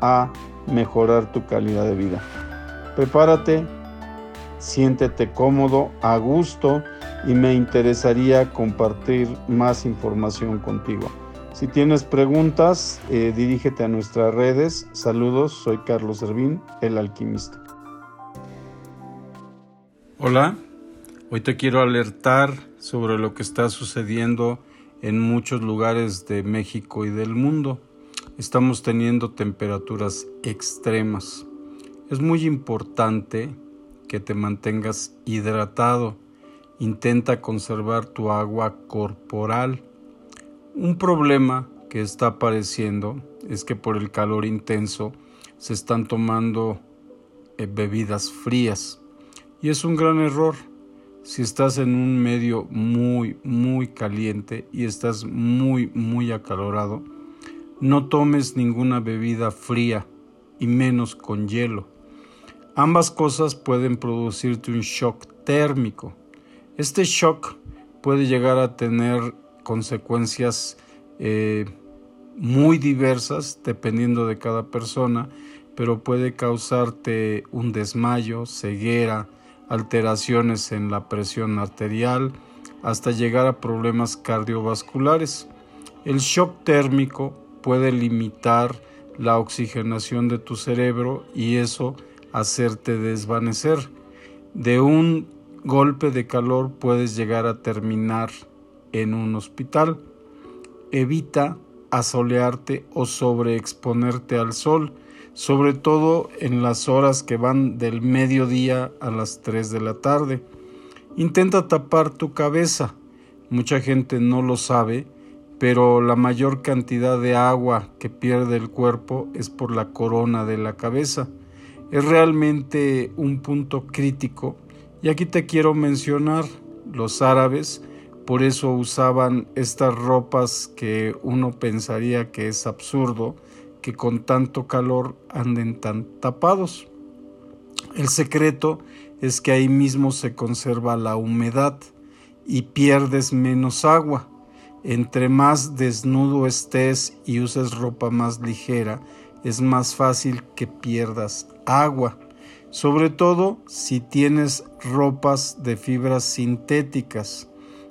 a mejorar tu calidad de vida. Prepárate, siéntete cómodo, a gusto y me interesaría compartir más información contigo. Si tienes preguntas, eh, dirígete a nuestras redes. Saludos, soy Carlos Servín, el alquimista. Hola, hoy te quiero alertar sobre lo que está sucediendo en muchos lugares de México y del mundo. Estamos teniendo temperaturas extremas. Es muy importante que te mantengas hidratado. Intenta conservar tu agua corporal. Un problema que está apareciendo es que por el calor intenso se están tomando eh, bebidas frías. Y es un gran error si estás en un medio muy, muy caliente y estás muy, muy acalorado, no tomes ninguna bebida fría y menos con hielo. Ambas cosas pueden producirte un shock térmico. Este shock puede llegar a tener consecuencias eh, muy diversas dependiendo de cada persona, pero puede causarte un desmayo, ceguera, alteraciones en la presión arterial, hasta llegar a problemas cardiovasculares. El shock térmico puede limitar la oxigenación de tu cerebro y eso hacerte desvanecer. De un golpe de calor puedes llegar a terminar en un hospital. Evita asolearte o sobreexponerte al sol sobre todo en las horas que van del mediodía a las 3 de la tarde. Intenta tapar tu cabeza. Mucha gente no lo sabe, pero la mayor cantidad de agua que pierde el cuerpo es por la corona de la cabeza. Es realmente un punto crítico y aquí te quiero mencionar los árabes, por eso usaban estas ropas que uno pensaría que es absurdo, que con tanto calor anden tan tapados. El secreto es que ahí mismo se conserva la humedad y pierdes menos agua. Entre más desnudo estés y uses ropa más ligera, es más fácil que pierdas agua, sobre todo si tienes ropas de fibras sintéticas,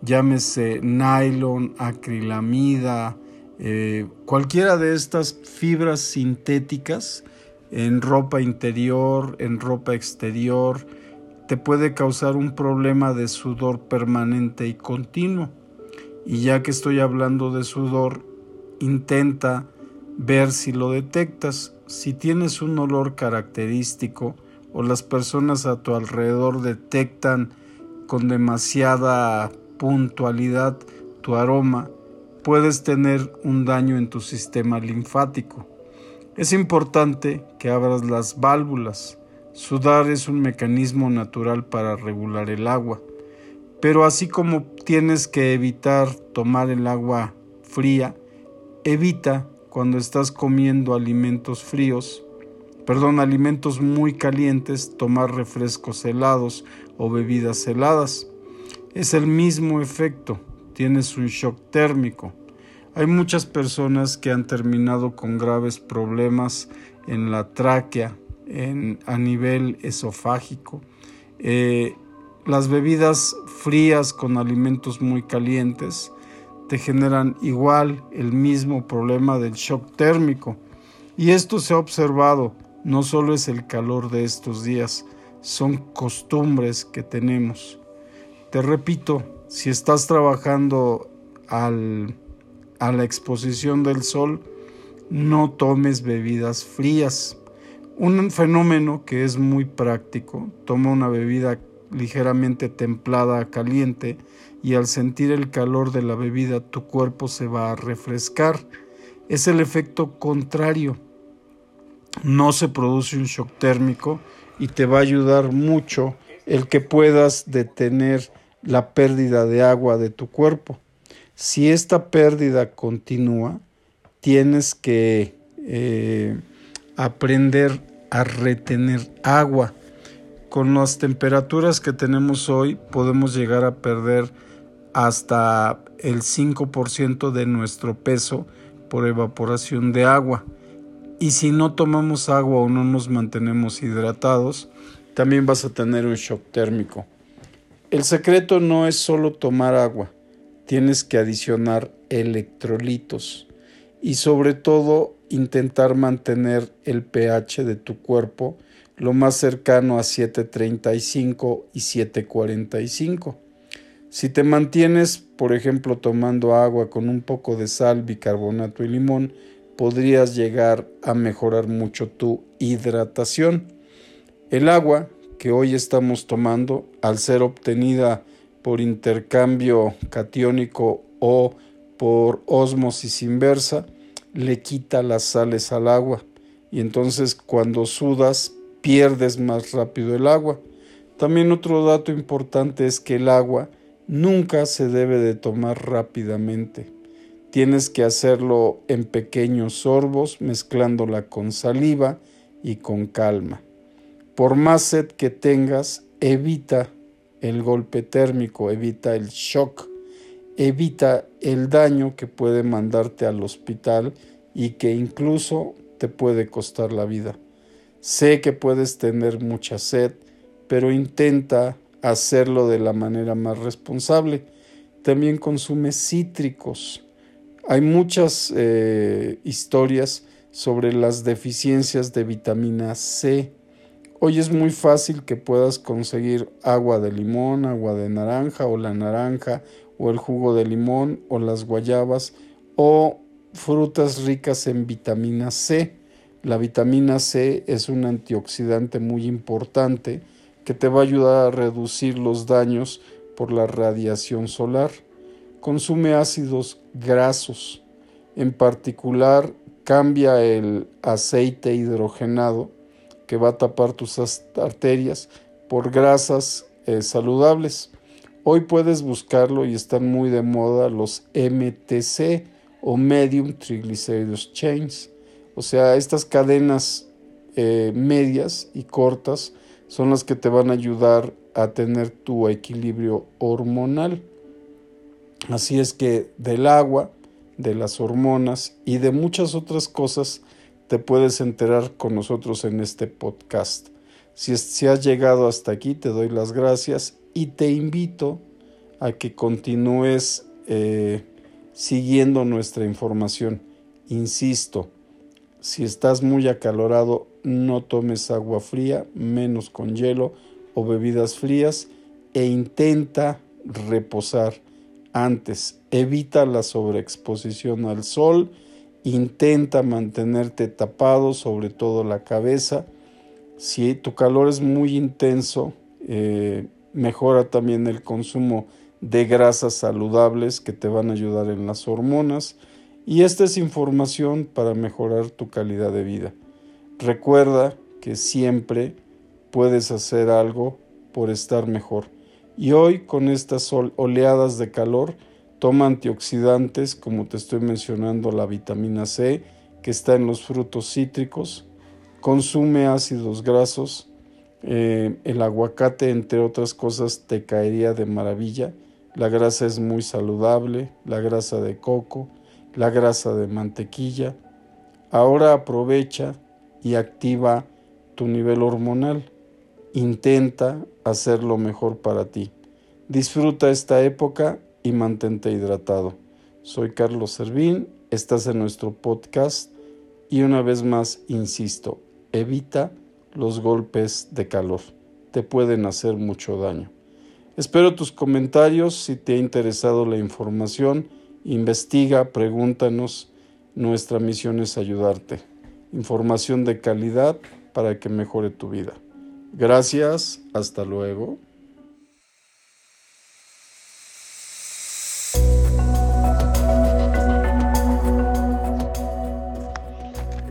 llámese nylon, acrilamida, eh, cualquiera de estas fibras sintéticas en ropa interior, en ropa exterior, te puede causar un problema de sudor permanente y continuo. Y ya que estoy hablando de sudor, intenta ver si lo detectas. Si tienes un olor característico o las personas a tu alrededor detectan con demasiada puntualidad tu aroma, puedes tener un daño en tu sistema linfático. Es importante que abras las válvulas. Sudar es un mecanismo natural para regular el agua. Pero así como tienes que evitar tomar el agua fría, evita cuando estás comiendo alimentos fríos, perdón, alimentos muy calientes, tomar refrescos helados o bebidas heladas. Es el mismo efecto tienes un shock térmico. Hay muchas personas que han terminado con graves problemas en la tráquea, en, a nivel esofágico. Eh, las bebidas frías con alimentos muy calientes te generan igual el mismo problema del shock térmico. Y esto se ha observado, no solo es el calor de estos días, son costumbres que tenemos. Te repito, si estás trabajando al, a la exposición del sol, no tomes bebidas frías. Un fenómeno que es muy práctico, toma una bebida ligeramente templada a caliente y al sentir el calor de la bebida tu cuerpo se va a refrescar. Es el efecto contrario. no se produce un shock térmico y te va a ayudar mucho el que puedas detener la pérdida de agua de tu cuerpo. Si esta pérdida continúa, tienes que eh, aprender a retener agua. Con las temperaturas que tenemos hoy podemos llegar a perder hasta el 5% de nuestro peso por evaporación de agua. Y si no tomamos agua o no nos mantenemos hidratados, también vas a tener un shock térmico. El secreto no es solo tomar agua, tienes que adicionar electrolitos y sobre todo intentar mantener el pH de tu cuerpo lo más cercano a 7.35 y 7.45. Si te mantienes, por ejemplo, tomando agua con un poco de sal, bicarbonato y limón, podrías llegar a mejorar mucho tu hidratación. El agua que hoy estamos tomando, al ser obtenida por intercambio catiónico o por ósmosis inversa, le quita las sales al agua y entonces cuando sudas pierdes más rápido el agua. También otro dato importante es que el agua nunca se debe de tomar rápidamente. Tienes que hacerlo en pequeños sorbos, mezclándola con saliva y con calma. Por más sed que tengas, evita el golpe térmico, evita el shock evita el daño que puede mandarte al hospital y que incluso te puede costar la vida. Sé que puedes tener mucha sed, pero intenta hacerlo de la manera más responsable. También consume cítricos. Hay muchas eh, historias sobre las deficiencias de vitamina C. Hoy es muy fácil que puedas conseguir agua de limón, agua de naranja o la naranja o el jugo de limón o las guayabas o frutas ricas en vitamina C. La vitamina C es un antioxidante muy importante que te va a ayudar a reducir los daños por la radiación solar. Consume ácidos grasos. En particular, cambia el aceite hidrogenado que va a tapar tus arterias por grasas eh, saludables. Hoy puedes buscarlo y están muy de moda los MTC o Medium Triglycerides Chains. O sea, estas cadenas eh, medias y cortas son las que te van a ayudar a tener tu equilibrio hormonal. Así es que del agua, de las hormonas y de muchas otras cosas te puedes enterar con nosotros en este podcast. Si, si has llegado hasta aquí, te doy las gracias y te invito a que continúes eh, siguiendo nuestra información. Insisto, si estás muy acalorado, no tomes agua fría, menos con hielo o bebidas frías e intenta reposar antes. Evita la sobreexposición al sol, intenta mantenerte tapado, sobre todo la cabeza. Si tu calor es muy intenso, eh, mejora también el consumo de grasas saludables que te van a ayudar en las hormonas y esta es información para mejorar tu calidad de vida. Recuerda que siempre puedes hacer algo por estar mejor. Y hoy con estas oleadas de calor, toma antioxidantes como te estoy mencionando la vitamina C que está en los frutos cítricos, consume ácidos grasos, eh, el aguacate entre otras cosas te caería de maravilla la grasa es muy saludable, la grasa de coco, la grasa de mantequilla. Ahora aprovecha y activa tu nivel hormonal. Intenta hacerlo mejor para ti. Disfruta esta época y mantente hidratado. Soy Carlos Servín, estás en nuestro podcast y una vez más insisto, evita los golpes de calor. Te pueden hacer mucho daño. Espero tus comentarios si te ha interesado la información. Investiga, pregúntanos. Nuestra misión es ayudarte. Información de calidad para que mejore tu vida. Gracias, hasta luego.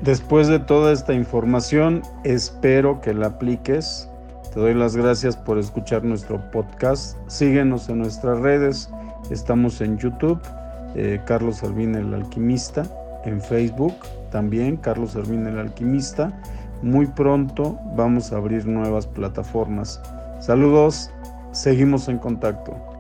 Después de toda esta información, espero que la apliques. Te doy las gracias por escuchar nuestro podcast. Síguenos en nuestras redes. Estamos en YouTube, eh, Carlos Servín el Alquimista, en Facebook también, Carlos Servín el Alquimista. Muy pronto vamos a abrir nuevas plataformas. Saludos, seguimos en contacto.